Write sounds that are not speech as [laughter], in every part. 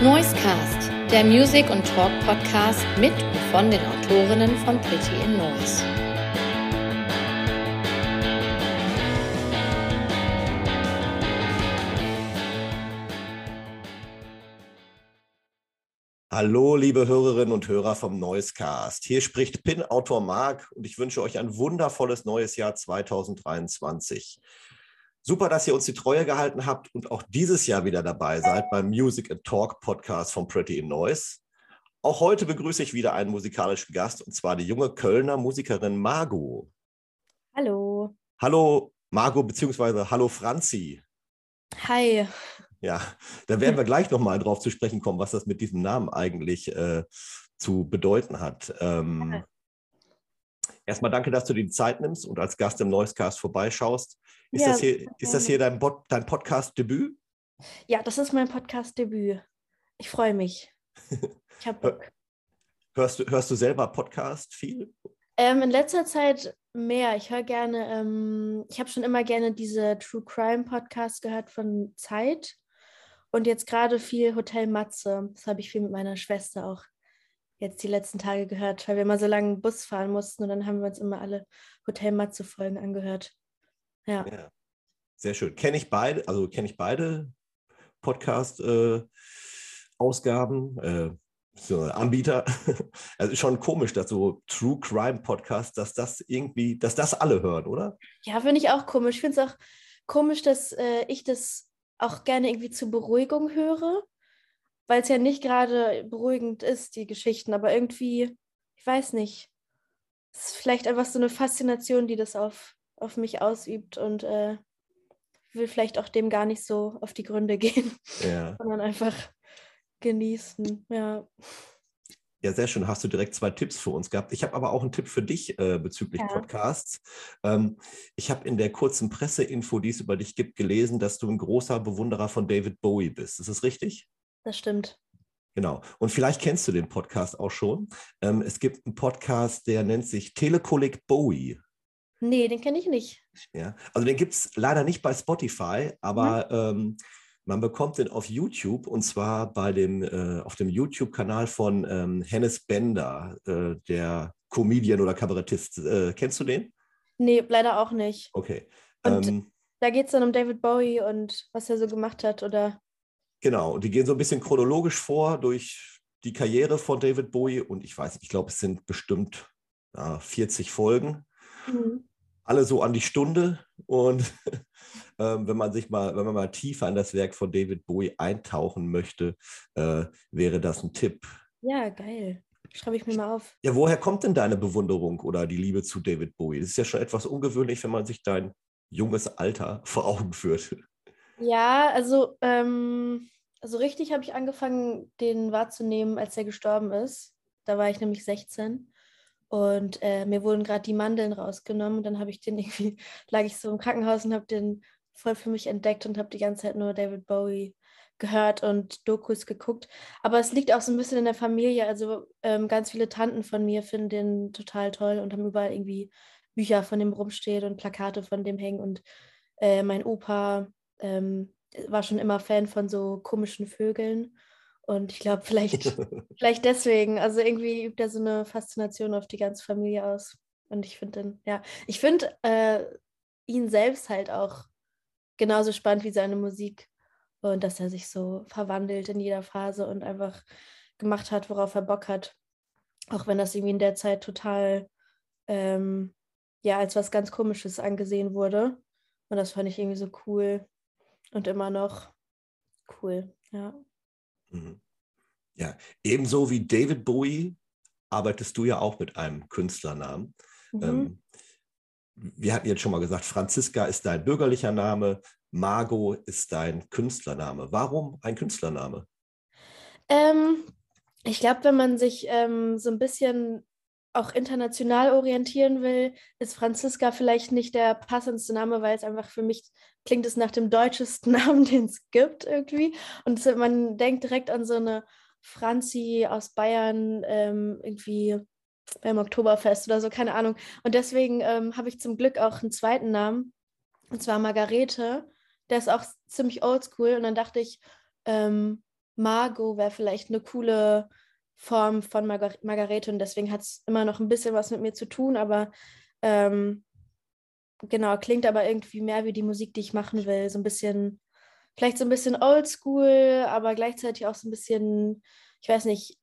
Noisecast, der Music- und Talk-Podcast mit und von den Autorinnen von Pretty in Noise. Hallo, liebe Hörerinnen und Hörer vom Noisecast. Hier spricht Pin-Autor Marc und ich wünsche euch ein wundervolles neues Jahr 2023. Super, dass ihr uns die Treue gehalten habt und auch dieses Jahr wieder dabei seid beim Music and Talk Podcast von Pretty in Noise. Auch heute begrüße ich wieder einen musikalischen Gast und zwar die junge Kölner Musikerin Margot. Hallo. Hallo Margot beziehungsweise hallo Franzi. Hi. Ja, da werden wir gleich nochmal drauf zu sprechen kommen, was das mit diesem Namen eigentlich äh, zu bedeuten hat. Ähm, erstmal danke, dass du dir die Zeit nimmst und als Gast im Noisecast vorbeischaust. Ist, ja, das, hier, ist das hier dein, dein Podcast-Debüt? Ja, das ist mein Podcast-Debüt. Ich freue mich. Ich habe [laughs] Bock. Hörst du, hörst du selber Podcast viel? Ähm, in letzter Zeit mehr. Ich höre gerne, ähm, ich habe schon immer gerne diese True Crime Podcasts gehört von Zeit. Und jetzt gerade viel Hotel Matze. Das habe ich viel mit meiner Schwester auch jetzt die letzten Tage gehört, weil wir immer so lange Bus fahren mussten und dann haben wir uns immer alle Hotel Matze Folgen angehört. Ja. ja. Sehr schön. Kenne ich beide, also kenne ich beide Podcast-Ausgaben, äh, äh, so Anbieter. [laughs] also ist schon komisch, dass so True Crime Podcasts, dass das irgendwie, dass das alle hören, oder? Ja, finde ich auch komisch. Ich finde es auch komisch, dass äh, ich das auch gerne irgendwie zur Beruhigung höre, weil es ja nicht gerade beruhigend ist, die Geschichten, aber irgendwie, ich weiß nicht. Es ist vielleicht einfach so eine Faszination, die das auf auf mich ausübt und äh, will vielleicht auch dem gar nicht so auf die Gründe [laughs] gehen, ja. sondern einfach genießen. Ja. Ja, sehr schön. Hast du direkt zwei Tipps für uns gehabt. Ich habe aber auch einen Tipp für dich äh, bezüglich ja. Podcasts. Ähm, ich habe in der kurzen Presseinfo, die es über dich gibt, gelesen, dass du ein großer Bewunderer von David Bowie bist. Ist das richtig? Das stimmt. Genau. Und vielleicht kennst du den Podcast auch schon. Ähm, es gibt einen Podcast, der nennt sich Telekolleg Bowie. Nee, den kenne ich nicht. Ja, also den gibt es leider nicht bei Spotify, aber mhm. ähm, man bekommt den auf YouTube und zwar bei dem, äh, auf dem YouTube-Kanal von ähm, Hennes Bender, äh, der Comedian oder Kabarettist. Äh, kennst du den? Nee, leider auch nicht. Okay. Und ähm, da geht es dann um David Bowie und was er so gemacht hat, oder? Genau, und die gehen so ein bisschen chronologisch vor durch die Karriere von David Bowie und ich weiß, ich glaube, es sind bestimmt ja, 40 Folgen. Mhm alle so an die Stunde. Und [laughs] ähm, wenn man sich mal, wenn man mal tiefer in das Werk von David Bowie eintauchen möchte, äh, wäre das ein Tipp. Ja, geil. Schreibe ich mir mal auf. Ja, woher kommt denn deine Bewunderung oder die Liebe zu David Bowie? Das ist ja schon etwas ungewöhnlich, wenn man sich dein junges Alter vor Augen führt. Ja, also, ähm, also richtig habe ich angefangen, den wahrzunehmen, als er gestorben ist. Da war ich nämlich 16. Und äh, mir wurden gerade die Mandeln rausgenommen. Und dann habe ich den [laughs] irgendwie, lag ich so im Krankenhaus und habe den voll für mich entdeckt und habe die ganze Zeit nur David Bowie gehört und Dokus geguckt. Aber es liegt auch so ein bisschen in der Familie. Also ähm, ganz viele Tanten von mir finden den total toll und haben überall irgendwie Bücher von dem rumstehen und Plakate von dem hängen. Und äh, mein Opa ähm, war schon immer Fan von so komischen Vögeln. Und ich glaube, vielleicht, [laughs] vielleicht deswegen, also irgendwie übt er so eine Faszination auf die ganze Familie aus. Und ich finde den, ja, ich finde äh, ihn selbst halt auch genauso spannend wie seine Musik. Und dass er sich so verwandelt in jeder Phase und einfach gemacht hat, worauf er Bock hat. Auch wenn das irgendwie in der Zeit total, ähm, ja, als was ganz Komisches angesehen wurde. Und das fand ich irgendwie so cool und immer noch cool, ja. Mhm. Ja, ebenso wie David Bowie arbeitest du ja auch mit einem Künstlernamen. Mhm. Ähm, wir hatten jetzt schon mal gesagt, Franziska ist dein bürgerlicher Name, Margot ist dein Künstlername. Warum ein Künstlername? Ähm, ich glaube, wenn man sich ähm, so ein bisschen auch international orientieren will, ist Franziska vielleicht nicht der passendste Name, weil es einfach für mich klingt es nach dem deutschesten [laughs] Namen, den es gibt irgendwie. Und man denkt direkt an so eine Franzi aus Bayern ähm, irgendwie beim Oktoberfest oder so, keine Ahnung. Und deswegen ähm, habe ich zum Glück auch einen zweiten Namen, und zwar Margarete. Der ist auch ziemlich oldschool. Und dann dachte ich, ähm, Margot wäre vielleicht eine coole Form von Margar Margarete und deswegen hat es immer noch ein bisschen was mit mir zu tun, aber ähm, genau, klingt aber irgendwie mehr wie die Musik, die ich machen will. So ein bisschen, vielleicht so ein bisschen oldschool, aber gleichzeitig auch so ein bisschen, ich weiß nicht,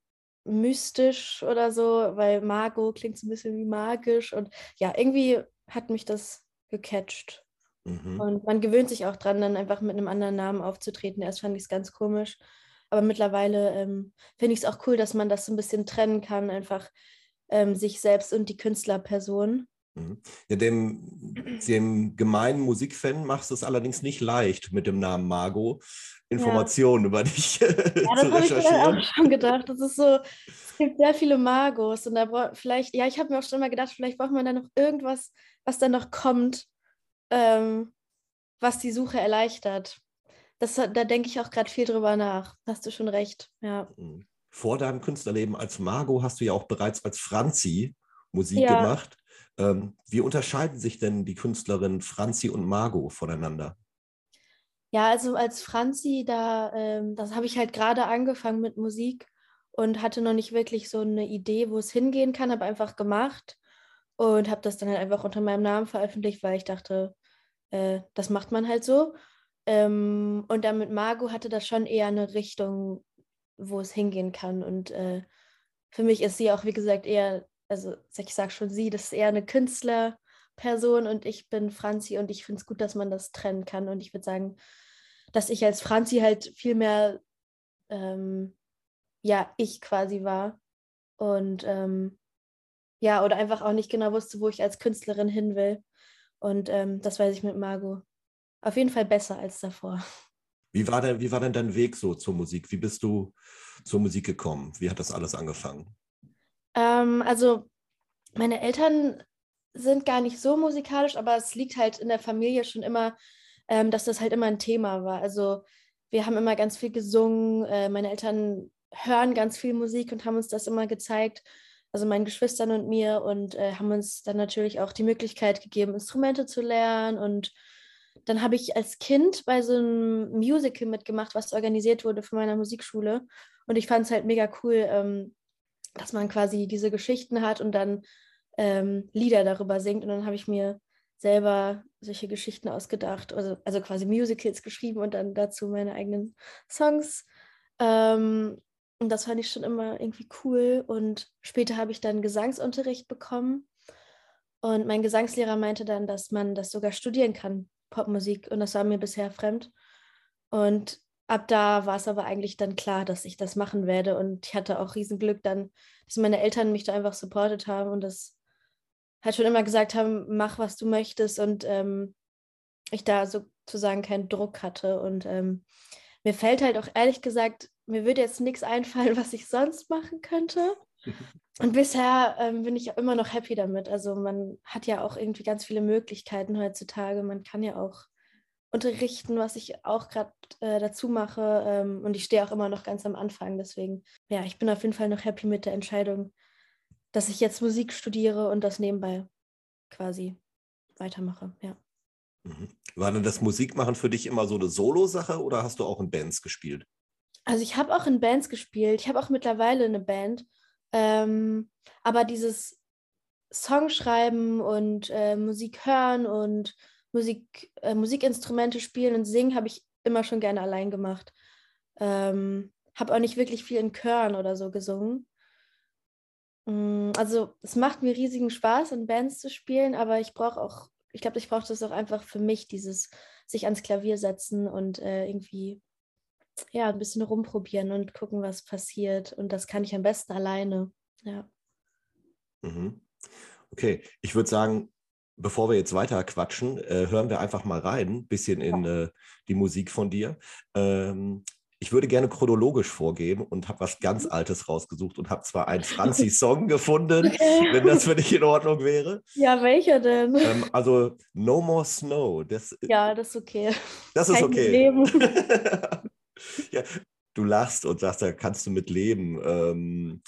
mystisch oder so, weil Margot klingt so ein bisschen wie magisch und ja, irgendwie hat mich das gecatcht. Mhm. Und man gewöhnt sich auch dran, dann einfach mit einem anderen Namen aufzutreten. Erst fand ich es ganz komisch. Aber mittlerweile ähm, finde ich es auch cool, dass man das so ein bisschen trennen kann, einfach ähm, sich selbst und die Künstlerperson. Mhm. Ja, dem, dem gemeinen Musikfan machst du es allerdings nicht leicht, mit dem Namen Margot Informationen ja. über dich [laughs] ja, zu recherchieren. Ich mir auch schon gedacht. Das ist so, es gibt sehr viele Margos und da vielleicht, ja, ich habe mir auch schon mal gedacht, vielleicht braucht man da noch irgendwas, was dann noch kommt, ähm, was die Suche erleichtert. Das, da denke ich auch gerade viel drüber nach. Hast du schon recht, ja. Mhm. Vor deinem Künstlerleben als Margot hast du ja auch bereits als Franzi Musik ja. gemacht. Ähm, wie unterscheiden sich denn die Künstlerinnen Franzi und Margot voneinander? Ja, also als Franzi, da, ähm, das habe ich halt gerade angefangen mit Musik und hatte noch nicht wirklich so eine Idee, wo es hingehen kann, habe einfach gemacht und habe das dann halt einfach unter meinem Namen veröffentlicht, weil ich dachte, äh, das macht man halt so. Ähm, und dann mit Margot hatte das schon eher eine Richtung, wo es hingehen kann. Und äh, für mich ist sie auch, wie gesagt, eher, also ich sage schon sie, das ist eher eine Künstlerperson und ich bin Franzi und ich finde es gut, dass man das trennen kann. Und ich würde sagen, dass ich als Franzi halt viel mehr, ähm, ja, ich quasi war. Und ähm, ja, oder einfach auch nicht genau wusste, wo ich als Künstlerin hin will. Und ähm, das weiß ich mit Margot. Auf jeden Fall besser als davor. Wie war, denn, wie war denn dein Weg so zur Musik? Wie bist du zur Musik gekommen? Wie hat das alles angefangen? Ähm, also, meine Eltern sind gar nicht so musikalisch, aber es liegt halt in der Familie schon immer, ähm, dass das halt immer ein Thema war. Also, wir haben immer ganz viel gesungen. Äh, meine Eltern hören ganz viel Musik und haben uns das immer gezeigt also meinen Geschwistern und mir, und äh, haben uns dann natürlich auch die Möglichkeit gegeben, Instrumente zu lernen. Und dann habe ich als Kind bei so einem Musical mitgemacht, was organisiert wurde von meiner Musikschule. Und ich fand es halt mega cool, ähm, dass man quasi diese Geschichten hat und dann ähm, Lieder darüber singt. Und dann habe ich mir selber solche Geschichten ausgedacht, also, also quasi Musicals geschrieben und dann dazu meine eigenen Songs. Ähm, und das fand ich schon immer irgendwie cool. Und später habe ich dann Gesangsunterricht bekommen. Und mein Gesangslehrer meinte dann, dass man das sogar studieren kann, Popmusik. Und das war mir bisher fremd. Und ab da war es aber eigentlich dann klar, dass ich das machen werde. Und ich hatte auch Riesenglück dann, dass meine Eltern mich da einfach supportet haben und das halt schon immer gesagt haben, mach, was du möchtest. Und ähm, ich da sozusagen keinen Druck hatte. Und ähm, mir fällt halt auch ehrlich gesagt mir würde jetzt nichts einfallen, [laughs] was ich sonst machen könnte. Und bisher ähm, bin ich immer noch happy damit. Also man hat ja auch irgendwie ganz viele Möglichkeiten heutzutage. Man kann ja auch unterrichten, was ich auch gerade äh, dazu mache. Ähm, und ich stehe auch immer noch ganz am Anfang. Deswegen, ja, ich bin auf jeden Fall noch happy mit der Entscheidung, dass ich jetzt Musik studiere und das nebenbei quasi weitermache. Ja. Mhm. War denn das Musikmachen für dich immer so eine Solo-Sache oder hast du auch in Bands gespielt? Also ich habe auch in Bands gespielt. Ich habe auch mittlerweile eine Band. Ähm, aber dieses Songschreiben und äh, Musik hören und Musik, äh, Musikinstrumente spielen und singen habe ich immer schon gerne allein gemacht. Ähm, habe auch nicht wirklich viel in Chören oder so gesungen. Mm, also es macht mir riesigen Spaß, in Bands zu spielen, aber ich brauche auch, ich glaube, ich brauche das auch einfach für mich, dieses sich ans Klavier setzen und äh, irgendwie ja, ein bisschen rumprobieren und gucken, was passiert. Und das kann ich am besten alleine. Ja. Mhm. Okay, ich würde sagen, bevor wir jetzt weiter quatschen, äh, hören wir einfach mal rein, ein bisschen in äh, die Musik von dir. Ähm, ich würde gerne chronologisch vorgehen und habe was ganz mhm. Altes rausgesucht und habe zwar einen [laughs] Franzi-Song gefunden, wenn das für dich in Ordnung wäre. Ja, welcher denn? Ähm, also No More Snow. Das, ja, das ist okay. Das ist Kein okay. [laughs] ja, du lachst und sagst, da kannst du mit leben. Ähm,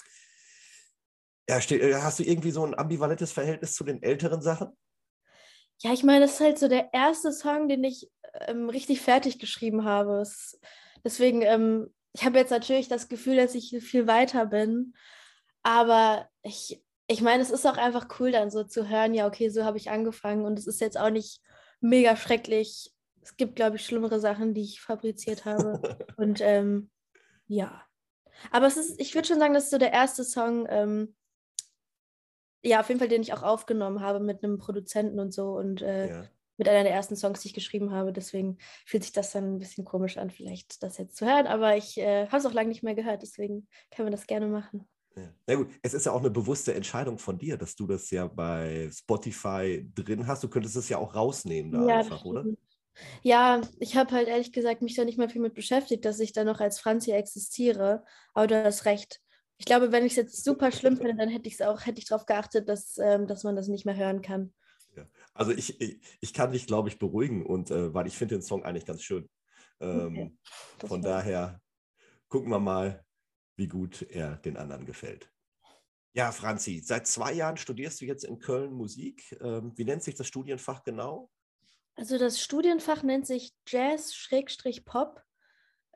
ja, äh, hast du irgendwie so ein ambivalentes Verhältnis zu den älteren Sachen? Ja, ich meine, das ist halt so der erste Song, den ich ähm, richtig fertig geschrieben habe. Es, deswegen, ähm, ich habe jetzt natürlich das Gefühl, dass ich viel weiter bin, aber ich, ich meine, es ist auch einfach cool, dann so zu hören, ja, okay, so habe ich angefangen und es ist jetzt auch nicht mega schrecklich. Es gibt, glaube ich, schlimmere Sachen, die ich fabriziert habe. [laughs] und ähm, ja. Aber es ist, ich würde schon sagen, das ist so der erste Song, ähm, ja, auf jeden Fall, den ich auch aufgenommen habe mit einem Produzenten und so und äh, ja. mit einer der ersten Songs, die ich geschrieben habe. Deswegen fühlt sich das dann ein bisschen komisch an, vielleicht das jetzt zu hören. Aber ich äh, habe es auch lange nicht mehr gehört, deswegen können wir das gerne machen. Ja. Na gut, es ist ja auch eine bewusste Entscheidung von dir, dass du das ja bei Spotify drin hast. Du könntest es ja auch rausnehmen da ja, einfach, oder? Ja, ich habe halt ehrlich gesagt mich da nicht mehr viel mit beschäftigt, dass ich da noch als Franzi existiere. Aber du hast recht. Ich glaube, wenn ich es jetzt super schlimm finde, dann hätte ich es auch, hätte ich darauf geachtet, dass, ähm, dass man das nicht mehr hören kann. Ja. Also ich, ich, ich, kann dich, glaube ich, beruhigen und äh, weil ich finde den Song eigentlich ganz schön. Ähm, okay. Von daher gucken wir mal, wie gut er den anderen gefällt. Ja, Franzi, seit zwei Jahren studierst du jetzt in Köln Musik. Ähm, wie nennt sich das Studienfach genau? Also das Studienfach nennt sich Jazz-Pop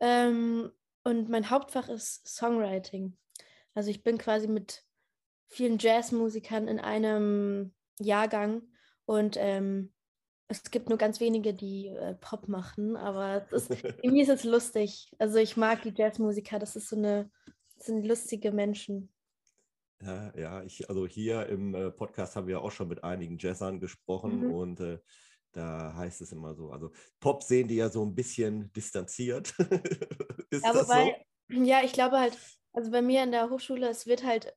ähm, und mein Hauptfach ist Songwriting. Also ich bin quasi mit vielen Jazzmusikern in einem Jahrgang und ähm, es gibt nur ganz wenige, die äh, Pop machen, aber ist, irgendwie ist es lustig. Also ich mag die Jazzmusiker, das ist so eine, sind lustige Menschen. Ja, ja, ich, also hier im äh, Podcast haben wir auch schon mit einigen Jazzern gesprochen mhm. und äh, da heißt es immer so, also Pop sehen die ja so ein bisschen distanziert. [laughs] ist ja, das wobei, so? Ja, ich glaube halt, also bei mir in der Hochschule, es wird halt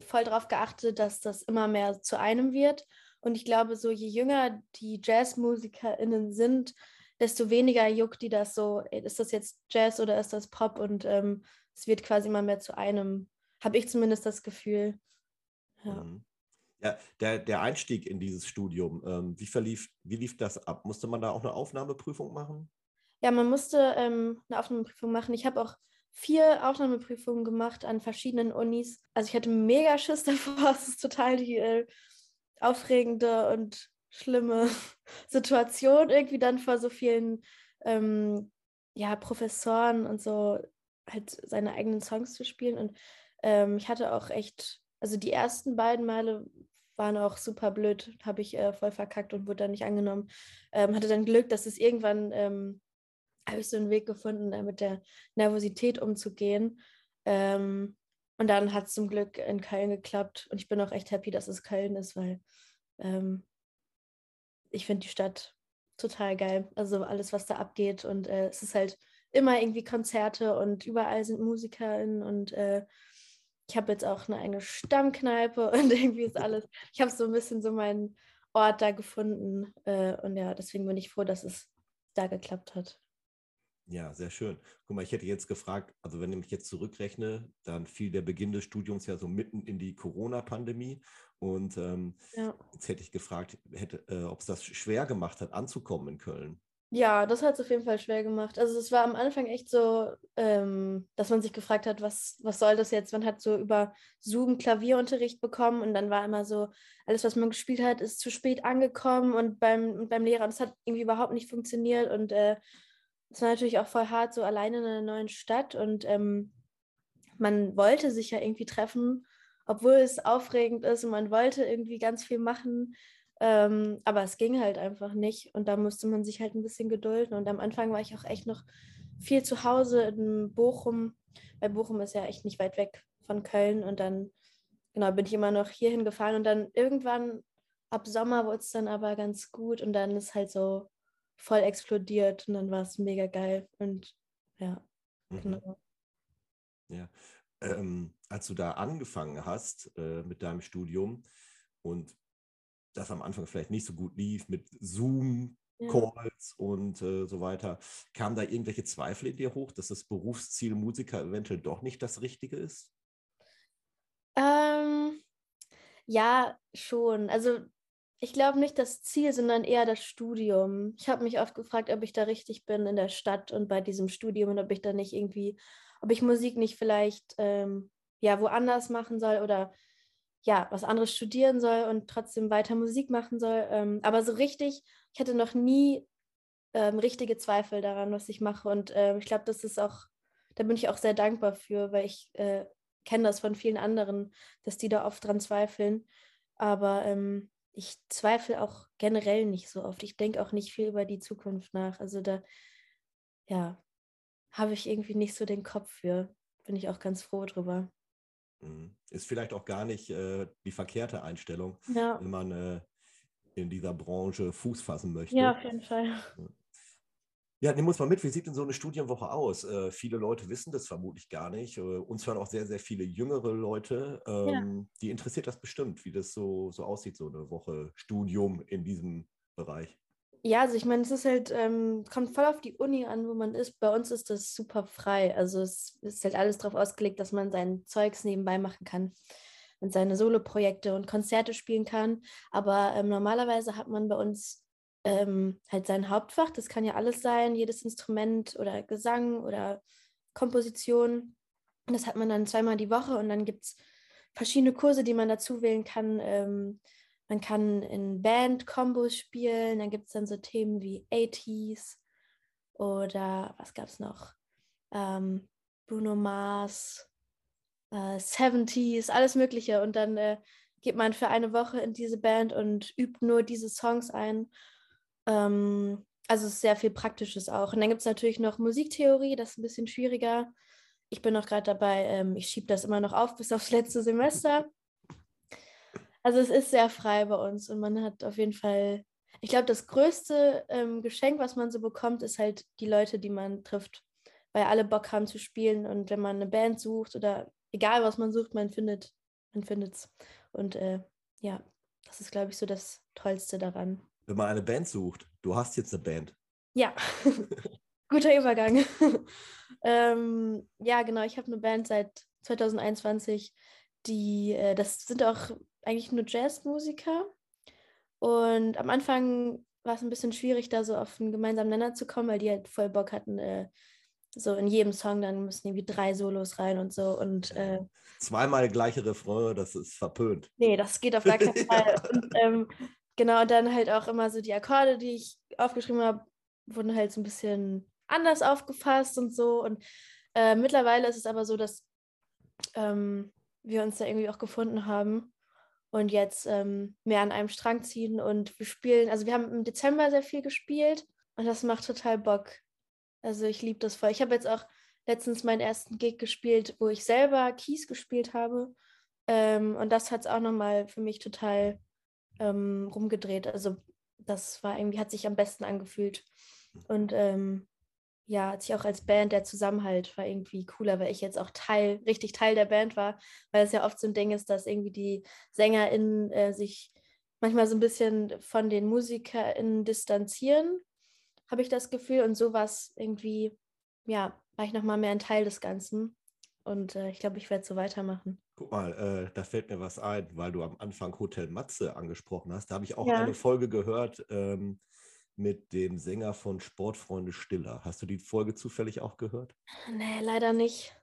voll darauf geachtet, dass das immer mehr zu einem wird. Und ich glaube, so je jünger die JazzmusikerInnen sind, desto weniger juckt die das so, ist das jetzt Jazz oder ist das Pop? Und ähm, es wird quasi immer mehr zu einem, habe ich zumindest das Gefühl. Ja. Mhm. Ja, der, der Einstieg in dieses Studium, ähm, wie, verlief, wie lief das ab? Musste man da auch eine Aufnahmeprüfung machen? Ja, man musste ähm, eine Aufnahmeprüfung machen. Ich habe auch vier Aufnahmeprüfungen gemacht an verschiedenen Unis. Also ich hatte mega Schiss [laughs] davor. Es ist total die äh, aufregende und schlimme [laughs] Situation, irgendwie dann vor so vielen ähm, ja, Professoren und so halt seine eigenen Songs zu spielen. Und ähm, ich hatte auch echt, also die ersten beiden Male waren auch super blöd, habe ich äh, voll verkackt und wurde dann nicht angenommen. Ähm, hatte dann Glück, dass es irgendwann ähm, habe ich so einen Weg gefunden, äh, mit der Nervosität umzugehen. Ähm, und dann hat es zum Glück in Köln geklappt. Und ich bin auch echt happy, dass es Köln ist, weil ähm, ich finde die Stadt total geil. Also alles, was da abgeht. Und äh, es ist halt immer irgendwie Konzerte und überall sind MusikerInnen und äh, ich habe jetzt auch eine eigene Stammkneipe [laughs] und irgendwie ist alles. Ich habe so ein bisschen so meinen Ort da gefunden. Äh, und ja, deswegen bin ich froh, dass es da geklappt hat. Ja, sehr schön. Guck mal, ich hätte jetzt gefragt, also wenn ich mich jetzt zurückrechne, dann fiel der Beginn des Studiums ja so mitten in die Corona-Pandemie. Und ähm, ja. jetzt hätte ich gefragt, hätte, äh, ob es das schwer gemacht hat, anzukommen in Köln. Ja, das hat es auf jeden Fall schwer gemacht. Also es war am Anfang echt so, ähm, dass man sich gefragt hat, was, was soll das jetzt? Man hat so über Zoom Klavierunterricht bekommen und dann war immer so, alles, was man gespielt hat, ist zu spät angekommen und beim, beim Lehrer, und es hat irgendwie überhaupt nicht funktioniert und äh, es war natürlich auch voll hart, so alleine in einer neuen Stadt und ähm, man wollte sich ja irgendwie treffen, obwohl es aufregend ist und man wollte irgendwie ganz viel machen, ähm, aber es ging halt einfach nicht und da musste man sich halt ein bisschen gedulden und am Anfang war ich auch echt noch viel zu Hause in Bochum, weil Bochum ist ja echt nicht weit weg von Köln und dann genau bin ich immer noch hierhin gefahren und dann irgendwann ab Sommer wurde es dann aber ganz gut und dann ist halt so voll explodiert und dann war es mega geil. Und ja, mhm. genau. Ja. Ähm, als du da angefangen hast äh, mit deinem Studium und das am Anfang vielleicht nicht so gut lief mit Zoom, Calls ja. und äh, so weiter. Kamen da irgendwelche Zweifel in dir hoch, dass das Berufsziel Musiker eventuell doch nicht das Richtige ist? Ähm, ja, schon. Also ich glaube nicht das Ziel, sondern eher das Studium. Ich habe mich oft gefragt, ob ich da richtig bin in der Stadt und bei diesem Studium und ob ich da nicht irgendwie, ob ich Musik nicht vielleicht ähm, ja woanders machen soll oder ja was anderes studieren soll und trotzdem weiter Musik machen soll. Ähm, aber so richtig, ich hatte noch nie ähm, richtige Zweifel daran, was ich mache und ähm, ich glaube, das ist auch da bin ich auch sehr dankbar für, weil ich äh, kenne das von vielen anderen, dass die da oft dran zweifeln. Aber ähm, ich zweifle auch generell nicht so oft. Ich denke auch nicht viel über die Zukunft nach. Also da, ja, habe ich irgendwie nicht so den Kopf für. Bin ich auch ganz froh drüber. Mhm. Ist vielleicht auch gar nicht äh, die verkehrte Einstellung, ja. wenn man äh, in dieser Branche Fuß fassen möchte. Ja, auf jeden Fall. Ja, nimm uns mal mit, wie sieht denn so eine Studienwoche aus? Äh, viele Leute wissen das vermutlich gar nicht. Äh, uns hören auch sehr, sehr viele jüngere Leute. Ähm, ja. Die interessiert das bestimmt, wie das so, so aussieht, so eine Woche Studium in diesem Bereich. Ja, also ich meine, es ist halt, ähm, kommt voll auf die Uni an, wo man ist. Bei uns ist das super frei. Also es ist halt alles darauf ausgelegt, dass man sein Zeugs nebenbei machen kann und seine Soloprojekte und Konzerte spielen kann. Aber ähm, normalerweise hat man bei uns ähm, halt sein Hauptfach. Das kann ja alles sein, jedes Instrument oder Gesang oder Komposition. Das hat man dann zweimal die Woche und dann gibt es verschiedene Kurse, die man dazu wählen kann. Man kann in Band-Kombos spielen, dann gibt es dann so Themen wie 80s oder was gab es noch? Ähm, Bruno Mars, äh, 70s, alles Mögliche. Und dann äh, geht man für eine Woche in diese Band und übt nur diese Songs ein. Ähm, also ist sehr viel Praktisches auch. Und dann gibt es natürlich noch Musiktheorie, das ist ein bisschen schwieriger. Ich bin noch gerade dabei, ähm, ich schiebe das immer noch auf bis aufs letzte Semester. Also es ist sehr frei bei uns und man hat auf jeden Fall, ich glaube, das größte ähm, Geschenk, was man so bekommt, ist halt die Leute, die man trifft, weil alle Bock haben zu spielen und wenn man eine Band sucht oder egal was man sucht, man findet, man findet's. Und äh, ja, das ist, glaube ich, so das Tollste daran. Wenn man eine Band sucht, du hast jetzt eine Band. Ja, [laughs] guter Übergang. [laughs] ähm, ja, genau, ich habe eine Band seit 2021, die, äh, das sind auch eigentlich nur Jazzmusiker. Und am Anfang war es ein bisschen schwierig, da so auf einen gemeinsamen Nenner zu kommen, weil die halt voll Bock hatten, äh, so in jedem Song dann müssen irgendwie drei Solos rein und so. Und, äh, Zweimal gleiche Refrain, das ist verpönt. Nee, das geht auf gar keinen [laughs] Fall. und, ähm, genau, dann halt auch immer so die Akkorde, die ich aufgeschrieben habe, wurden halt so ein bisschen anders aufgefasst und so. Und äh, mittlerweile ist es aber so, dass ähm, wir uns da irgendwie auch gefunden haben und jetzt ähm, mehr an einem Strang ziehen und wir spielen, also wir haben im Dezember sehr viel gespielt und das macht total Bock. Also ich liebe das voll. Ich habe jetzt auch letztens meinen ersten Gig gespielt, wo ich selber Keys gespielt habe ähm, und das hat es auch nochmal für mich total ähm, rumgedreht. Also das war irgendwie, hat sich am besten angefühlt und ähm, ja, hat sich auch als Band der Zusammenhalt war irgendwie cooler, weil ich jetzt auch Teil, richtig Teil der Band war, weil es ja oft so ein Ding ist, dass irgendwie die SängerInnen äh, sich manchmal so ein bisschen von den MusikerInnen distanzieren, habe ich das Gefühl. Und sowas irgendwie, ja, war ich nochmal mehr ein Teil des Ganzen. Und äh, ich glaube, ich werde so weitermachen. Guck mal, äh, da fällt mir was ein, weil du am Anfang Hotel Matze angesprochen hast. Da habe ich auch ja. eine Folge gehört. Ähm, mit dem Sänger von Sportfreunde Stiller. Hast du die Folge zufällig auch gehört? Nee, leider nicht.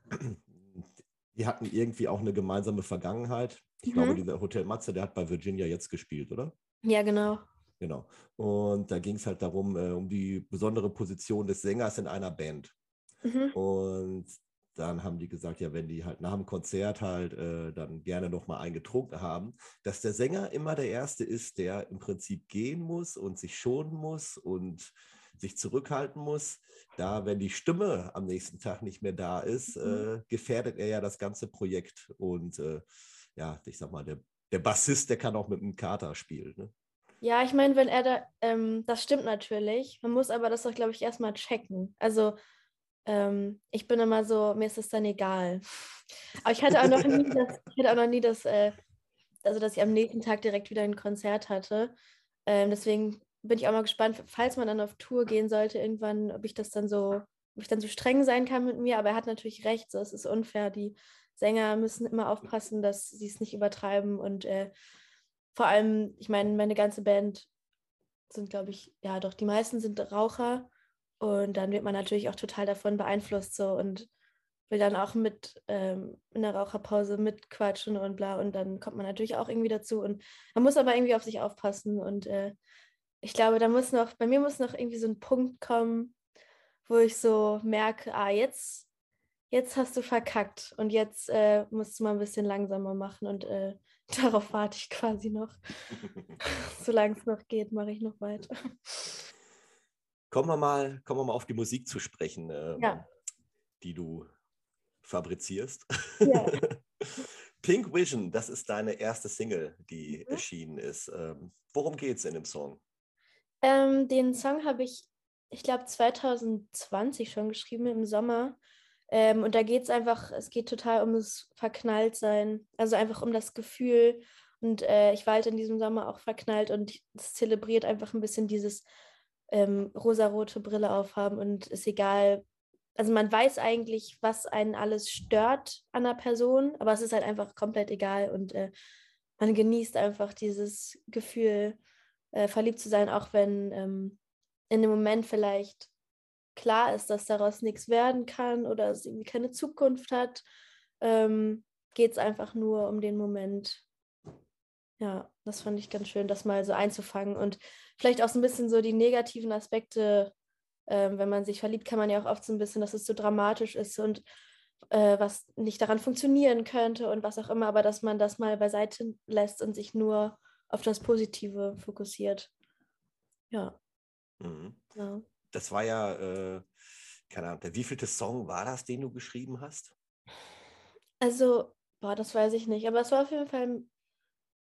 Die hatten irgendwie auch eine gemeinsame Vergangenheit. Ich mhm. glaube, dieser Hotel Matze, der hat bei Virginia jetzt gespielt, oder? Ja, genau. Genau. Und da ging es halt darum, äh, um die besondere Position des Sängers in einer Band. Mhm. Und dann haben die gesagt, ja, wenn die halt nach dem Konzert halt äh, dann gerne noch mal eingetrunken haben, dass der Sänger immer der Erste ist, der im Prinzip gehen muss und sich schonen muss und sich zurückhalten muss. Da, wenn die Stimme am nächsten Tag nicht mehr da ist, mhm. äh, gefährdet er ja das ganze Projekt. Und äh, ja, ich sag mal, der, der Bassist, der kann auch mit einem Kater spielen. Ne? Ja, ich meine, wenn er da, ähm, das stimmt natürlich. Man muss aber das doch, glaube ich, erstmal checken. Also ähm, ich bin immer so, mir ist es dann egal. Aber ich hatte auch noch nie das, ich hatte auch noch nie das, äh, also dass ich am nächsten Tag direkt wieder ein Konzert hatte. Ähm, deswegen bin ich auch mal gespannt, falls man dann auf Tour gehen sollte, irgendwann, ob ich das dann so, ob ich dann so streng sein kann mit mir. Aber er hat natürlich recht, so es ist unfair. Die Sänger müssen immer aufpassen, dass sie es nicht übertreiben. Und äh, vor allem, ich meine, meine ganze Band sind, glaube ich, ja doch, die meisten sind Raucher. Und dann wird man natürlich auch total davon beeinflusst so und will dann auch mit ähm, in der Raucherpause mitquatschen und bla. Und dann kommt man natürlich auch irgendwie dazu. Und man muss aber irgendwie auf sich aufpassen. Und äh, ich glaube, da muss noch, bei mir muss noch irgendwie so ein Punkt kommen, wo ich so merke, ah, jetzt, jetzt hast du verkackt und jetzt äh, musst du mal ein bisschen langsamer machen und äh, [laughs] darauf warte ich quasi noch. [laughs] [laughs] Solange es noch geht, mache ich noch weiter. Kommen wir mal, kommen wir mal auf die Musik zu sprechen, äh, Ja. die du fabrizierst. Ja. [laughs] Pink Vision, das ist deine erste Single, die Mhm. erschienen ist. Ähm, worum geht es in dem Song? Ähm, den Song habe ich, ich glaube, 2020 schon geschrieben im Sommer. Ähm, und da geht es einfach, es geht total um das Verknalltsein. Also einfach um das Gefühl. Und äh, ich war halt in diesem Sommer auch verknallt und es zelebriert einfach ein bisschen dieses ähm, rosarote Brille aufhaben und ist egal. Also man weiß eigentlich, was einen alles stört an der Person, aber es ist halt einfach komplett egal und äh, man genießt einfach dieses Gefühl, äh, verliebt zu sein, auch wenn ähm, in dem Moment vielleicht klar ist, dass daraus nichts werden kann oder es irgendwie keine Zukunft hat, ähm, geht es einfach nur um den Moment. Ja, das fand ich ganz schön, das mal so einzufangen und vielleicht auch so ein bisschen so die negativen Aspekte, ähm, wenn man sich verliebt, kann man ja auch oft so ein bisschen, dass es so dramatisch ist und äh, was nicht daran funktionieren könnte und was auch immer, aber dass man das mal beiseite lässt und sich nur auf das Positive fokussiert. Ja, Mhm. ja. Das war ja, äh, keine Ahnung, der wievielte Song war das, den du geschrieben hast? Also, boah, das weiß ich nicht, aber es war auf jeden Fall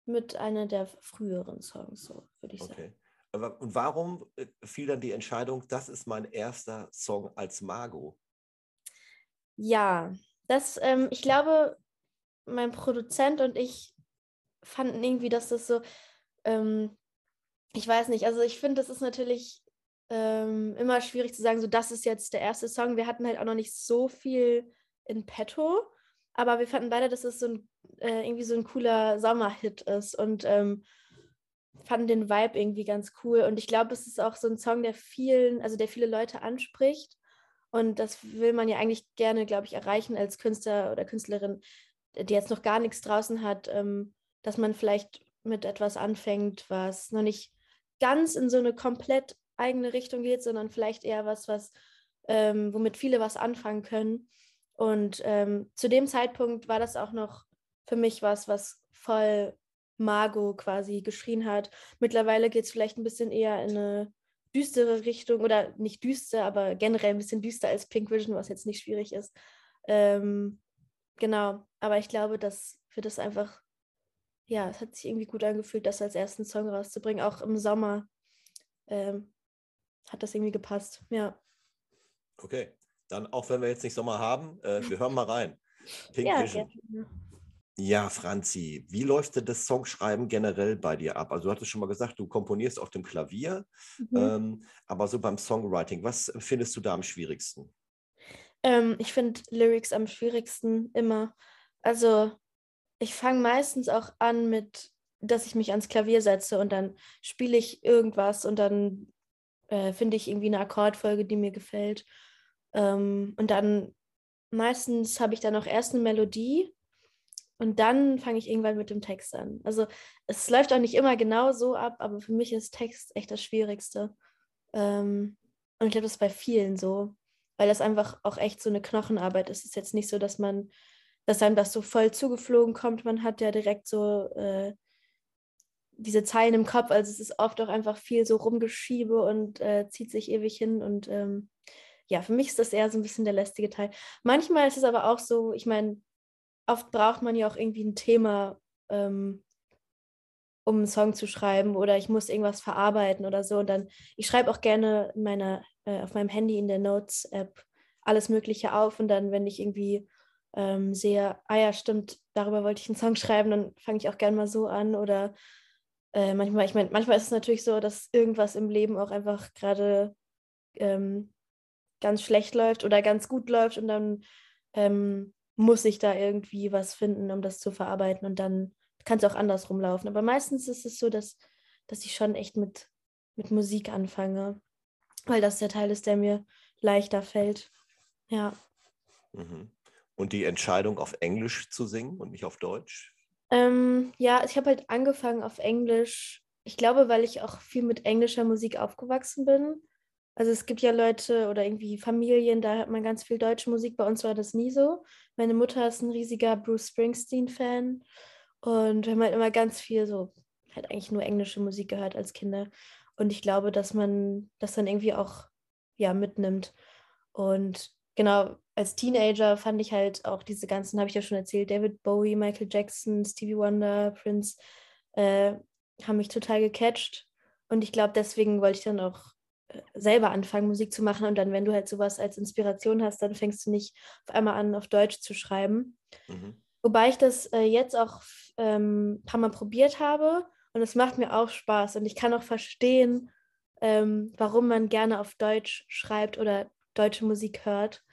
mit einer der früheren Songs, so würde ich sagen. Okay. Aber, und warum äh, fiel dann die Entscheidung, das ist mein erster Song als Margot? Ja, das, ähm, ich glaube, mein Produzent und ich fanden irgendwie, dass das so, ähm, ich weiß nicht, also ich finde, das ist natürlich ähm, immer schwierig zu sagen, so das ist jetzt der erste Song. Wir hatten halt auch noch nicht so viel in petto, aber wir fanden beide, dass es so ein, äh, irgendwie so ein cooler Sommerhit ist und ähm, fanden den Vibe irgendwie ganz cool. Und ich glaube, es ist auch so ein Song, der vielen, also der viele Leute anspricht. Und das will man ja eigentlich gerne, glaube ich, erreichen als Künstler oder Künstlerin, die jetzt noch gar nichts draußen hat, ähm, dass man vielleicht mit etwas anfängt, was noch nicht ganz in so eine komplett eigene Richtung geht, sondern vielleicht eher was, was ähm, womit viele was anfangen können. Und ähm, zu dem Zeitpunkt war das auch noch für mich was, was voll Margot quasi geschrien hat. Mittlerweile geht es vielleicht ein bisschen eher in eine düstere Richtung oder nicht düster, aber generell ein bisschen düster als Pink Vision, was jetzt nicht schwierig ist. Ähm, genau, aber ich glaube, dass für das einfach, ja, es hat sich irgendwie gut angefühlt, das als ersten Song rauszubringen, auch im Sommer. Ähm, hat das irgendwie gepasst, ja. Okay, dann auch wenn wir jetzt nicht Sommer haben, äh, wir hören mal rein. [laughs] Pink ja, Vision. gerne. Ja, Franzi, wie läuft denn das Songschreiben generell bei dir ab? Also du hattest schon mal gesagt, du komponierst auf dem Klavier, Mhm. ähm, aber so beim Songwriting, was findest du da am schwierigsten? Ähm, ich finde Lyrics am schwierigsten immer. Also ich fange meistens auch an mit, dass ich mich ans Klavier setze und dann spiele ich irgendwas und dann äh, finde ich irgendwie eine Akkordfolge, die mir gefällt. Ähm, und dann meistens habe ich dann auch erst eine Melodie und dann fange ich irgendwann mit dem Text an. Also es läuft auch nicht immer genau so ab, aber für mich ist Text echt das Schwierigste. Ähm, und ich glaube, das ist bei vielen so, weil das einfach auch echt so eine Knochenarbeit ist. Es ist jetzt nicht so, dass man, dass einem das so voll zugeflogen kommt. Man hat ja direkt so äh, diese Zeilen im Kopf. Also es ist oft auch einfach viel so rumgeschiebe und äh, zieht sich ewig hin. Und ähm, ja, für mich ist das eher so ein bisschen der lästige Teil. Manchmal ist es aber auch so, ich meine, oft braucht man ja auch irgendwie ein Thema, ähm, um einen Song zu schreiben oder ich muss irgendwas verarbeiten oder so. Und dann, ich schreibe auch gerne in meiner, äh, auf meinem Handy in der Notes-App alles Mögliche auf und dann, wenn ich irgendwie ähm, sehe, ah ja, stimmt, darüber wollte ich einen Song schreiben, dann fange ich auch gerne mal so an oder äh, manchmal, ich meine, manchmal ist es natürlich so, dass irgendwas im Leben auch einfach gerade ähm, ganz schlecht läuft oder ganz gut läuft und dann ähm, muss ich da irgendwie was finden, um das zu verarbeiten und dann kann es auch andersrum laufen. Aber meistens ist es so, dass, dass ich schon echt mit, mit Musik anfange, weil das der Teil ist, der mir leichter fällt. Ja. Mhm. Und die Entscheidung, auf Englisch zu singen und nicht auf Deutsch? Ähm, ja, ich habe halt angefangen auf Englisch. Ich glaube, weil ich auch viel mit englischer Musik aufgewachsen bin. Also es gibt ja Leute oder irgendwie Familien, da hört man ganz viel deutsche Musik. Bei uns war das nie so. Meine Mutter ist ein riesiger Bruce Springsteen-Fan und wir haben halt immer ganz viel so, halt eigentlich nur englische Musik gehört als Kinder. Und ich glaube, dass man das dann irgendwie auch ja mitnimmt. Und genau, als Teenager fand ich halt auch diese ganzen, habe ich ja schon erzählt, David Bowie, Michael Jackson, Stevie Wonder, Prince, äh, haben mich total gecatcht. Und ich glaube, deswegen wollte ich dann auch selber anfangen, Musik zu machen. Und dann, wenn du halt sowas als Inspiration hast, dann fängst du nicht auf einmal an, auf Deutsch zu schreiben. Mhm. Wobei ich das äh, jetzt auch ähm, ein paar Mal probiert habe und es macht mir auch Spaß. Und ich kann auch verstehen, ähm, warum man gerne auf Deutsch schreibt oder deutsche Musik hört.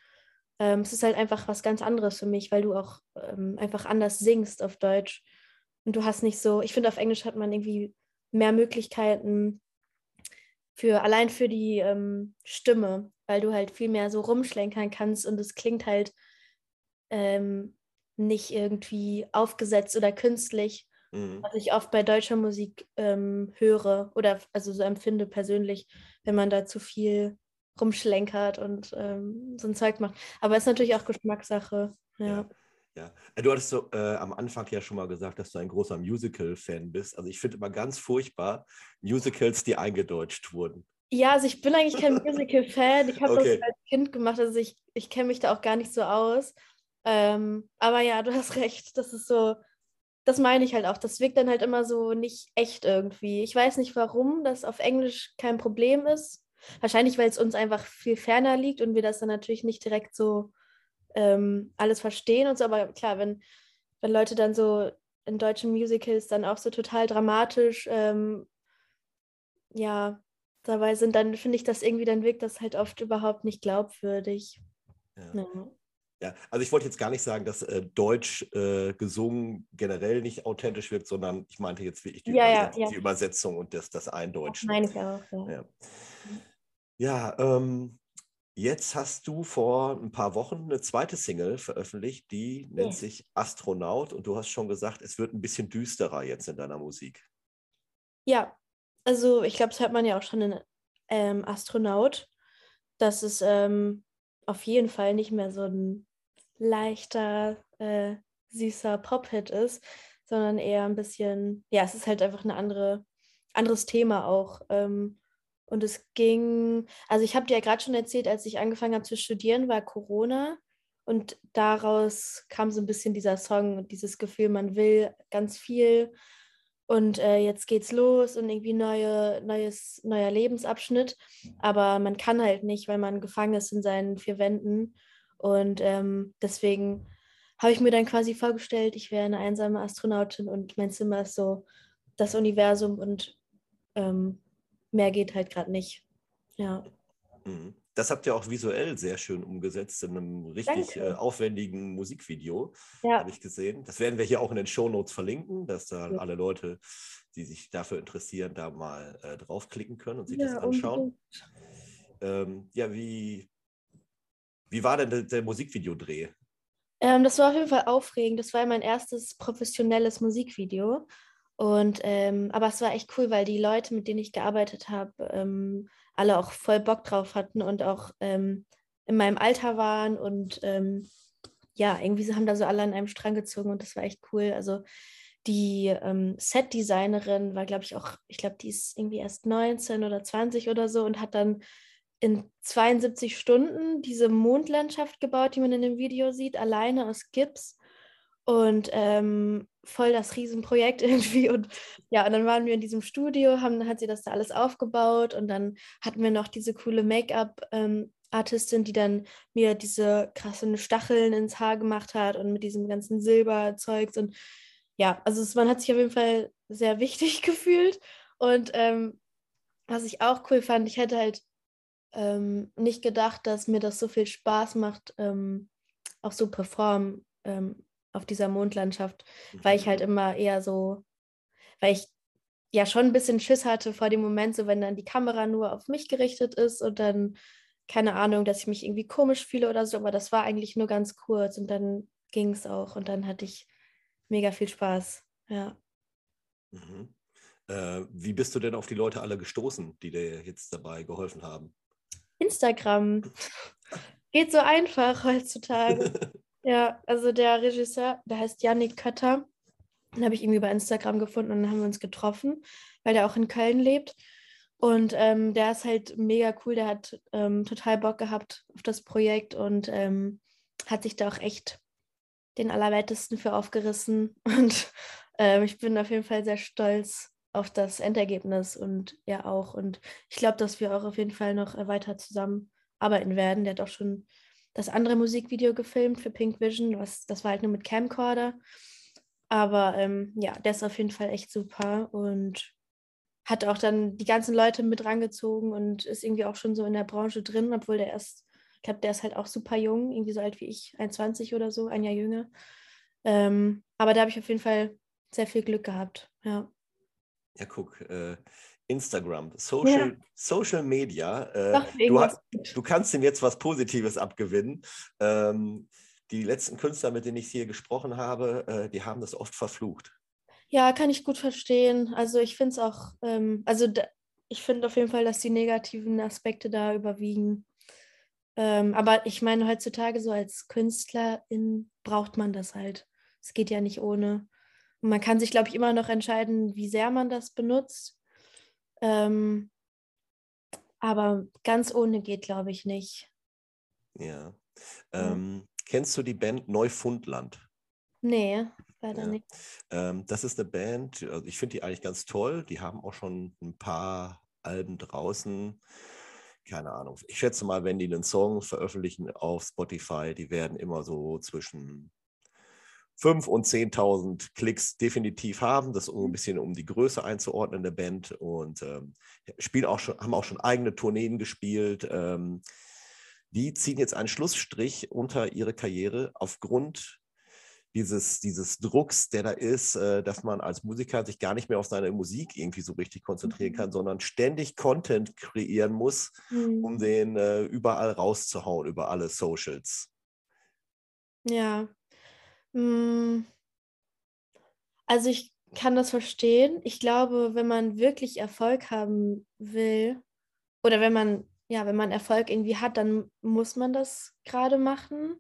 Ähm, es ist halt einfach was ganz anderes für mich, weil du auch ähm, einfach anders singst auf Deutsch. Und du hast nicht so, ich finde, auf Englisch hat man irgendwie mehr Möglichkeiten für allein für die ähm, Stimme, weil du halt viel mehr so rumschlenkern kannst und es klingt halt ähm, nicht irgendwie aufgesetzt oder künstlich, mhm. was ich oft bei deutscher Musik ähm, höre oder also so empfinde persönlich, wenn man da zu viel rumschlenkert und ähm, so ein Zeug macht. Aber es ist natürlich auch Geschmackssache. ja. ja. Ja, äh, du hattest so äh, am Anfang ja schon mal gesagt, dass du ein großer Musical-Fan bist. Also ich finde immer ganz furchtbar Musicals, die eingedeutscht wurden. Ja, also ich bin eigentlich kein Musical-Fan. Ich [laughs] habe okay. das als Kind gemacht, also ich, ich kenne mich da auch gar nicht so aus. Ähm, aber ja, du hast [laughs] recht. Das ist so, das meine ich halt auch. Das wirkt dann halt immer so nicht echt irgendwie. Ich weiß nicht, warum das auf Englisch kein Problem ist. Wahrscheinlich, weil es uns einfach viel ferner liegt und wir das dann natürlich nicht direkt so ähm, alles verstehen und so. Aber klar, wenn, wenn Leute dann so in deutschen Musicals dann auch so total dramatisch ähm, ja dabei sind, dann finde ich das irgendwie, dann wirkt das halt oft überhaupt nicht glaubwürdig. Ja. ja. ja also ich wollte jetzt gar nicht sagen, dass äh, Deutsch äh, gesungen generell nicht authentisch wirkt, sondern ich meinte jetzt wirklich die, ja, Übersetzung, die Übersetzung und das, das Eindeutschen. Das meine ich auch, ja. Ja, ähm, Jetzt hast du vor ein paar Wochen eine zweite Single veröffentlicht, die nennt ja. sich Astronaut und du hast schon gesagt, es wird ein bisschen düsterer jetzt in deiner Musik. Ja, also ich glaube, das hört man ja auch schon in ähm, Astronaut, dass es ähm, auf jeden Fall nicht mehr so ein leichter, äh, süßer Pop-Hit ist, sondern eher ein bisschen, ja, es ist halt einfach ein andere, anderes Thema auch. Ähm, und es ging, also ich habe dir ja gerade schon erzählt, als ich angefangen habe zu studieren, war Corona. Und daraus kam so ein bisschen dieser Song, dieses Gefühl, man will ganz viel. Und äh, jetzt geht's los und irgendwie neue, neues, neuer Lebensabschnitt. Aber man kann halt nicht, weil man gefangen ist in seinen vier Wänden. Und ähm, deswegen habe ich mir dann quasi vorgestellt, ich wäre eine einsame Astronautin und mein Zimmer ist so das Universum und ähm, mehr geht halt gerade nicht. Ja. Mhm. Das habt ihr auch visuell sehr schön umgesetzt in einem richtig äh, aufwendigen Musikvideo, ja. habe ich gesehen. Das werden wir hier auch in den Shownotes verlinken, dass da ja. alle Leute, die sich dafür interessieren, da mal äh, draufklicken können und sich ja, das anschauen. Ähm, ja, wie, wie war denn der, der Musikvideodreh? Ähm, das war auf jeden Fall aufregend. Das war mein erstes professionelles Musikvideo. Und ähm, aber es war echt cool, weil die Leute, mit denen ich gearbeitet habe, ähm, alle auch voll Bock drauf hatten und auch ähm, in meinem Alter waren und ähm, ja, irgendwie haben da so alle an einem Strang gezogen und das war echt cool. Also die ähm, Set-Designerin war, glaube ich, auch, ich glaube, die ist irgendwie erst 19 oder 20 oder so und hat dann in 72 Stunden diese Mondlandschaft gebaut, die man in dem Video sieht, alleine aus Gips. Und ähm, voll das Riesenprojekt [laughs] irgendwie. Und ja, und dann waren wir in diesem Studio, haben, hat sie das da alles aufgebaut und dann hatten wir noch diese coole Make-up-Artistin, ähm, die dann mir diese krassen Stacheln ins Haar gemacht hat und mit diesem ganzen Silberzeugs. Und ja, also es, man hat sich auf jeden Fall sehr wichtig [laughs] gefühlt. Und ähm, was ich auch cool fand, ich hätte halt ähm, nicht gedacht, dass mir das so viel Spaß macht, ähm, auch so performen ähm, auf dieser Mondlandschaft, weil ich halt mhm. immer eher so, weil ich ja schon ein bisschen Schiss hatte vor dem Moment, so wenn dann die Kamera nur auf mich gerichtet ist und dann, keine Ahnung, dass ich mich irgendwie komisch fühle oder so, aber das war eigentlich nur ganz kurz und dann ging es auch und dann hatte ich mega viel Spaß, ja. Mhm. Äh, wie bist du denn auf die Leute alle gestoßen, die dir jetzt dabei geholfen haben? Instagram. [laughs] Geht so einfach heutzutage. [laughs] ja, also der Regisseur, der heißt Yannick Kötter. Den habe ich irgendwie bei Instagram gefunden und dann haben wir uns getroffen, weil der auch in Köln lebt. Und ähm, der ist halt mega cool. Der hat ähm, total Bock gehabt auf das Projekt und ähm, hat sich da auch echt den Allerweitesten für aufgerissen. [laughs] Und äh, ich bin auf jeden Fall sehr stolz auf das Endergebnis und er auch. Und ich glaube, dass wir auch auf jeden Fall noch weiter zusammenarbeiten werden. Der hat auch schon das andere Musikvideo gefilmt für Pink Vision. Was, das war halt nur mit Camcorder. Aber ähm, ja, der ist auf jeden Fall echt super und hat auch dann die ganzen Leute mit rangezogen und ist irgendwie auch schon so in der Branche drin, obwohl der erst, ich glaube, der ist halt auch super jung, irgendwie so alt wie ich, 21 oder so, ein Jahr jünger. Ähm, aber da habe ich auf jeden Fall sehr viel Glück gehabt, ja. Ja, guck, äh, Instagram, Social, ja. Social Media. Äh, du, du, kannst ihm jetzt was Positives abgewinnen. Ähm, die letzten Künstler, mit denen ich hier gesprochen habe, äh, die haben das oft verflucht. Ja, kann ich gut verstehen. Also ich finde es auch, ähm, also ich finde auf jeden Fall, dass die negativen Aspekte da überwiegen. Ähm, aber ich meine, heutzutage so als Künstlerin braucht man das halt. Es geht ja nicht ohne. Und man kann sich, glaube ich, immer noch entscheiden, wie sehr man das benutzt. Ähm, aber ganz ohne geht, glaube ich, nicht. Ja. Ähm, kennst du die Band Neufundland? Nee, leider ja. nicht. Ähm, das ist eine Band, also ich finde die eigentlich ganz toll. Die haben auch schon ein paar Alben draußen. Keine Ahnung. Ich schätze mal, wenn die einen Song veröffentlichen auf Spotify, die werden immer so zwischen 5.000 und 10.000 Klicks definitiv haben. Das um ein mhm. bisschen um die Größe einzuordnen der Band und ähm, spielen auch schon, haben auch schon eigene Tourneen gespielt. Ähm, die ziehen jetzt einen Schlussstrich unter ihre Karriere aufgrund dieses, dieses Drucks, der da ist, äh, dass man als Musiker sich gar nicht mehr auf seine Musik irgendwie so richtig konzentrieren mhm. kann, sondern ständig Content kreieren muss, mhm. um den äh, überall rauszuhauen, über alle Socials. Ja. Also ich kann das verstehen. Ich glaube, wenn man wirklich Erfolg haben will oder wenn man, ja, wenn man Erfolg irgendwie hat, dann muss man das gerade machen.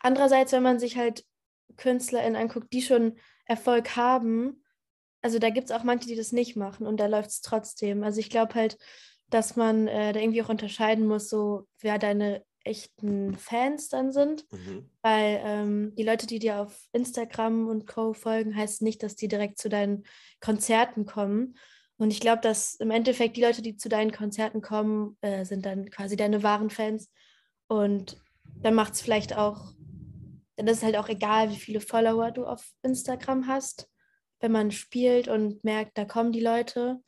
Andererseits, wenn man sich halt KünstlerInnen anguckt, die schon Erfolg haben, also da gibt es auch manche, die das nicht machen und da läuft es trotzdem. Also ich glaube halt, dass man äh, da irgendwie auch unterscheiden muss, so wer deine echten Fans dann sind. Mhm. Weil ähm, die Leute, die dir auf Instagram und Co. folgen, heißt nicht, dass die direkt zu deinen Konzerten kommen. Und ich glaube, dass im Endeffekt die Leute, die zu deinen Konzerten kommen, äh, sind dann quasi deine wahren Fans. Und dann macht es vielleicht auch, dann ist es halt auch egal, wie viele Follower du auf Instagram hast, wenn man spielt und merkt, da kommen die Leute.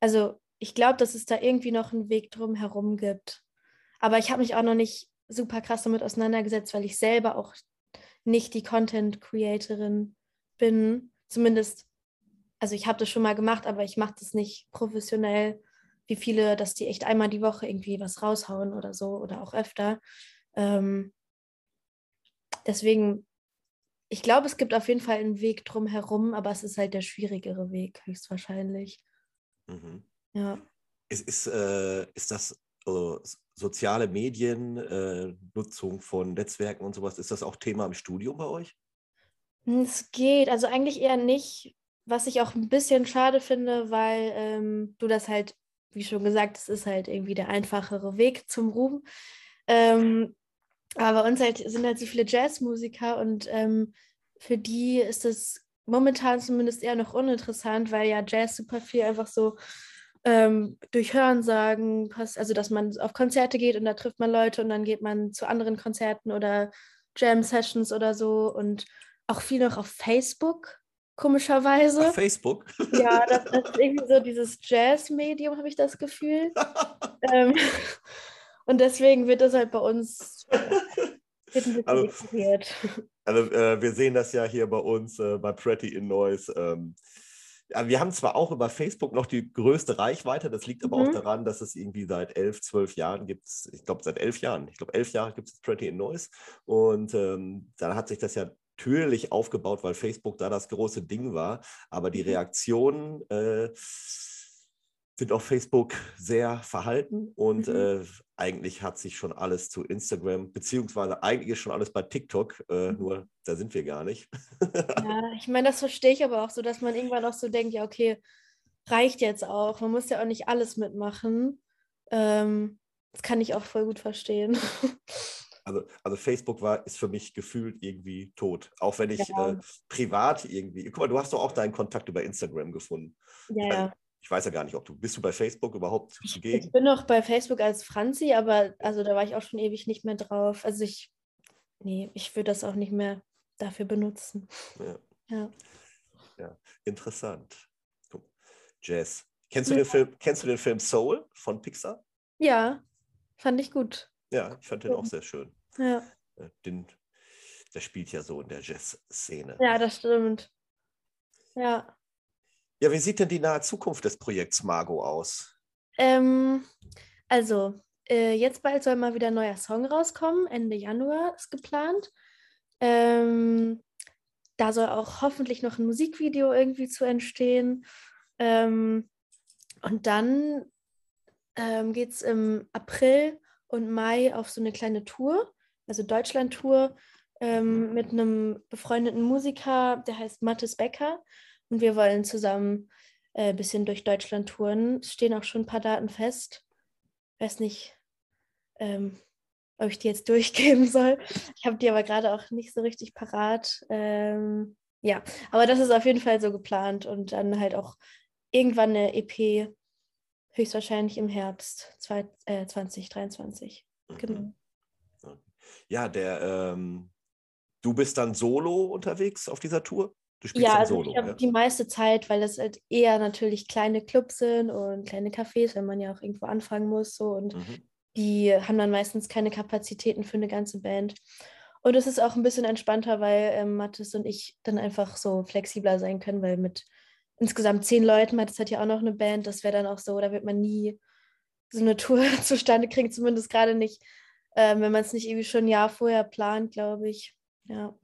Also ich glaube, dass es da irgendwie noch einen Weg drum herum gibt. Aber ich habe mich auch noch nicht super krass damit auseinandergesetzt, weil ich selber auch nicht die Content Creatorin bin. Zumindest, also ich habe das schon mal gemacht, aber ich mache das nicht professionell, wie viele, dass die echt einmal die Woche irgendwie was raushauen oder so oder auch öfter. Ähm, deswegen, ich glaube, es gibt auf jeden Fall einen Weg drum herum, aber es ist halt der schwierigere Weg, höchstwahrscheinlich. Mhm. Ja. Ist, ist, äh, ist das also soziale Medien, äh, Nutzung von Netzwerken und sowas, ist das auch Thema im Studium bei euch? Hm, es geht, also eigentlich eher nicht, was ich auch ein bisschen schade finde, weil ähm, du das halt, wie schon gesagt, es ist halt irgendwie der einfachere Weg zum Ruhm. Ähm, aber bei uns halt sind halt so viele Jazzmusiker und ähm, für die ist das momentan zumindest eher noch uninteressant, weil ja Jazz super viel einfach so ähm, durch Hörensagen, also dass man auf Konzerte geht und da trifft man Leute und dann geht man zu anderen Konzerten oder Jam-Sessions oder so und auch viel noch auf Facebook, komischerweise. Auf Facebook? Ja, das, das ist irgendwie so dieses Jazz-Medium, habe ich das Gefühl. [laughs] ähm, und deswegen wird das halt bei uns [laughs] wird ein bisschen also, ignoriert. Also, äh, wir sehen das ja hier bei uns äh, bei Pretty in Noise. Ähm, wir haben zwar auch über Facebook noch die größte Reichweite, das liegt aber mhm. auch daran, dass es irgendwie seit elf, zwölf Jahren gibt, ich glaube seit elf Jahren, ich glaube elf Jahre gibt es Pretty in Noise und ähm, dann hat sich das ja natürlich aufgebaut, weil Facebook da das große Ding war, aber die mhm. Reaktionen äh, sind auf Facebook sehr verhalten und Mhm. äh, eigentlich hat sich schon alles zu Instagram, beziehungsweise eigentlich ist schon alles bei TikTok, äh, Mhm. nur da sind wir gar nicht. [laughs] Ja, ich meine, das verstehe ich aber auch so, dass man irgendwann auch so denkt, ja, okay, reicht jetzt auch. Man muss ja auch nicht alles mitmachen. Ähm, das kann ich auch voll gut verstehen. [laughs] Also, also Facebook war, ist für mich gefühlt irgendwie tot. Auch wenn ich Ja. äh, privat irgendwie, guck mal, du hast doch auch deinen Kontakt über Instagram gefunden. Ja, ja. Ich weiß ja gar nicht, ob du, bist du bei Facebook überhaupt zugegen? Ich bin noch bei Facebook als Franzi, aber also da war ich auch schon ewig nicht mehr drauf. Also ich, nee, ich würde das auch nicht mehr dafür benutzen. Ja. Ja. Interessant. Guck, Jazz. Kennst du, Ja. den Film, kennst du den Film Soul von Pixar? Ja, fand ich gut. Ja, ich fand den auch sehr schön. Ja, Äh, Den, der spielt ja so in der Jazz-Szene. ja das stimmt. Ja. Ja, wie sieht denn die nahe Zukunft des Projekts Margot aus? Ähm, also, äh, jetzt bald soll mal wieder ein neuer Song rauskommen. Ende Januar ist geplant. Ähm, da soll auch hoffentlich noch ein Musikvideo irgendwie zu entstehen. Ähm, und dann ähm, geht es im April und Mai auf so eine kleine Tour, also Deutschland-Tour, ähm, mit einem befreundeten Musiker, der heißt Mathis Becker. Und wir wollen zusammen ein äh, bisschen durch Deutschland touren. Es stehen auch schon ein paar Daten fest. Weiß nicht, ähm, ob ich die jetzt [laughs] durchgeben soll. Ich habe die aber gerade auch nicht so richtig parat. Ähm, ja, aber das ist auf jeden Fall so geplant und dann halt auch irgendwann eine EP, höchstwahrscheinlich im Herbst zwei, äh, 2023. Genau. Mhm. Ja, der, ähm, du bist dann solo unterwegs auf dieser Tour? Du spielst Ja, also solo. ja? die meiste Zeit, weil das halt eher natürlich kleine Clubs sind und kleine Cafés, wenn man ja auch irgendwo anfangen muss. So, und Mhm. die haben dann meistens keine Kapazitäten für eine ganze Band. Und es ist auch ein bisschen entspannter, weil ähm, Mathis und ich dann einfach so flexibler sein können, weil mit insgesamt zehn Leuten, Mathis hat ja auch noch eine Band, das wäre dann auch so, da wird man nie so eine Tour [laughs] zustande kriegen, zumindest gerade nicht, ähm, wenn man es nicht irgendwie schon ein Jahr vorher plant, glaube ich. Ja.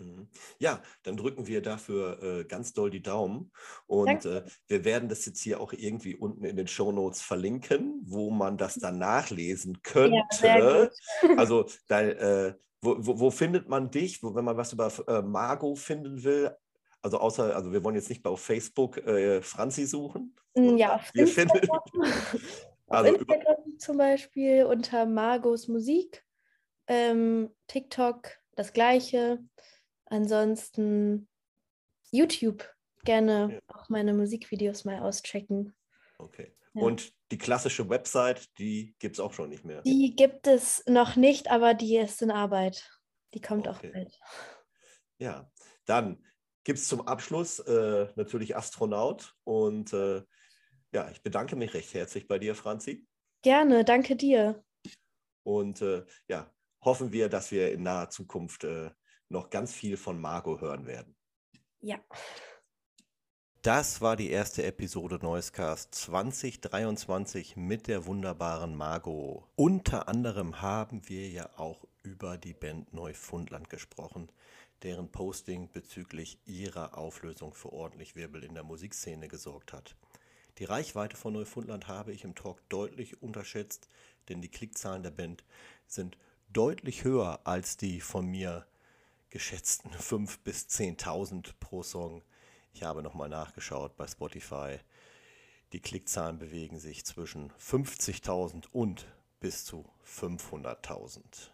Mhm. Ja, dann drücken wir dafür äh, ganz doll die Daumen. Und äh, wir werden das jetzt hier auch irgendwie unten in den Shownotes verlinken, wo man das dann nachlesen könnte. gut. [laughs] Also, da, äh, wo, wo, wo findet man dich, wo, wenn man was über äh, Margot finden will? Also außer, also wir wollen jetzt nicht auf Facebook äh, Franzi suchen. Mm, Ja, [laughs] auf Wir Instagram, finden, [laughs] auf also über, Instagram zum Beispiel unter Margos Musik, ähm, TikTok das gleiche. Ansonsten YouTube gerne Ja. auch meine Musikvideos mal auschecken. okay. Ja. Und die klassische Website, die gibt es auch schon nicht mehr. Die gibt es noch nicht, aber die ist in Arbeit. Die kommt Okay. auch bald. Ja, dann gibt es zum Abschluss äh, natürlich Astronaut. Und äh, ja, ich bedanke mich recht herzlich bei dir, Franzi. Gerne, danke dir. Und äh, ja, hoffen wir, dass wir in naher Zukunft äh, noch ganz viel von Margot hören werden. Ja. Das war die erste Episode Neuescast 2023 mit der wunderbaren Margot. Unter anderem haben wir ja auch über die Band Neufundland gesprochen, deren Posting bezüglich ihrer Auflösung für ordentlich Wirbel in der Musikszene gesorgt hat. Die Reichweite von Neufundland habe ich im Talk deutlich unterschätzt, denn die Klickzahlen der Band sind deutlich höher als die von mir geschätzten [laughs] 5.000 bis 10.000 pro Song. Ich habe nochmal nachgeschaut bei Spotify. Die Klickzahlen bewegen sich zwischen 50.000 und bis zu 500.000.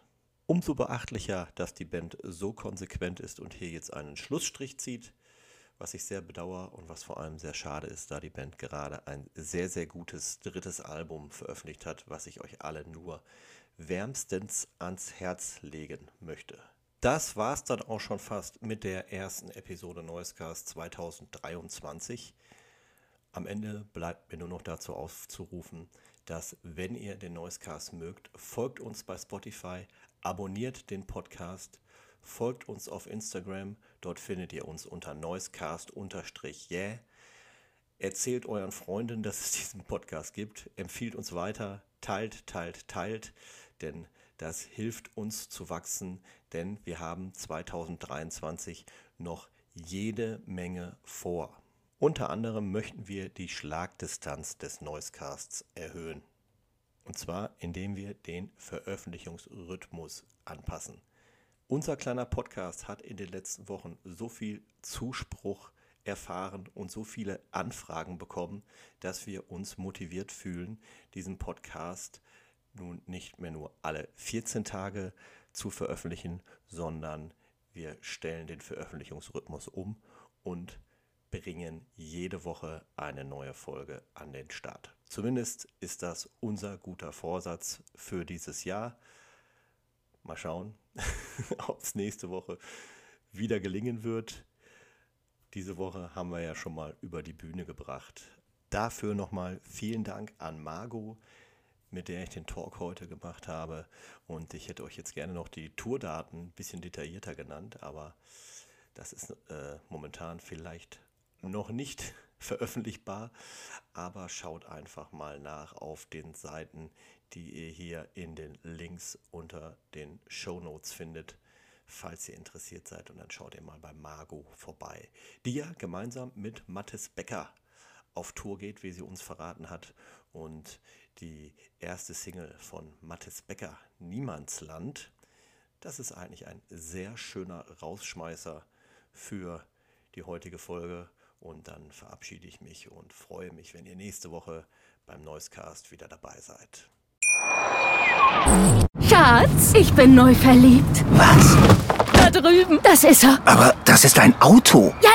Umso beachtlicher, dass die Band so konsequent ist und hier jetzt einen Schlussstrich zieht, was ich sehr bedauere und was vor allem sehr schade ist, da die Band gerade ein sehr, sehr gutes drittes Album veröffentlicht hat, was ich euch alle nur wärmstens ans Herz legen möchte. Das war's dann auch schon fast mit der ersten Episode Neuescast 2023. Am Ende bleibt mir nur noch dazu aufzurufen, dass wenn ihr den Neuescast mögt, folgt uns bei Spotify, abonniert den Podcast, folgt uns auf Instagram, dort findet ihr uns unter Neuescast-yeah. Erzählt euren Freunden, dass es diesen Podcast gibt, empfiehlt uns weiter, teilt, teilt, teilt, denn das hilft uns zu wachsen, denn wir haben 2023 noch jede Menge vor. Unter anderem möchten wir die Schlagdistanz des Noisecasts erhöhen. Und zwar, indem wir den Veröffentlichungsrhythmus anpassen. Unser kleiner Podcast hat in den letzten Wochen so viel Zuspruch erfahren und so viele Anfragen bekommen, dass wir uns motiviert fühlen, diesen Podcast nun nicht mehr nur alle 14 Tage zu veröffentlichen, sondern wir stellen den Veröffentlichungsrhythmus um und bringen jede Woche eine neue Folge an den Start. Zumindest ist das unser guter Vorsatz für dieses Jahr. Mal schauen, [laughs] ob es nächste Woche wieder gelingen wird. Diese Woche haben wir ja schon mal über die Bühne gebracht. Dafür nochmal vielen Dank an Margot, mit der ich den Talk heute gemacht habe. Und ich hätte euch jetzt gerne noch die Tourdaten ein bisschen detaillierter genannt, aber das ist äh, momentan vielleicht noch nicht [laughs] veröffentlichbar, aber schaut einfach mal nach auf den Seiten, die ihr hier in den Links unter den Show Notes findet, falls ihr interessiert seid. Und dann schaut ihr mal bei Margot vorbei, die ja gemeinsam mit Mathis Becker auf Tour geht, wie sie uns verraten hat. Und die erste Single von Mathis Becker, Niemandsland, das ist eigentlich ein sehr schöner Rausschmeißer für die heutige Folge. Und dann verabschiede ich mich und freue mich, wenn ihr nächste Woche beim Noisecast wieder dabei seid. Schatz, ich bin neu verliebt. Was? Da drüben. Das ist er. Aber das ist ein Auto. Ja,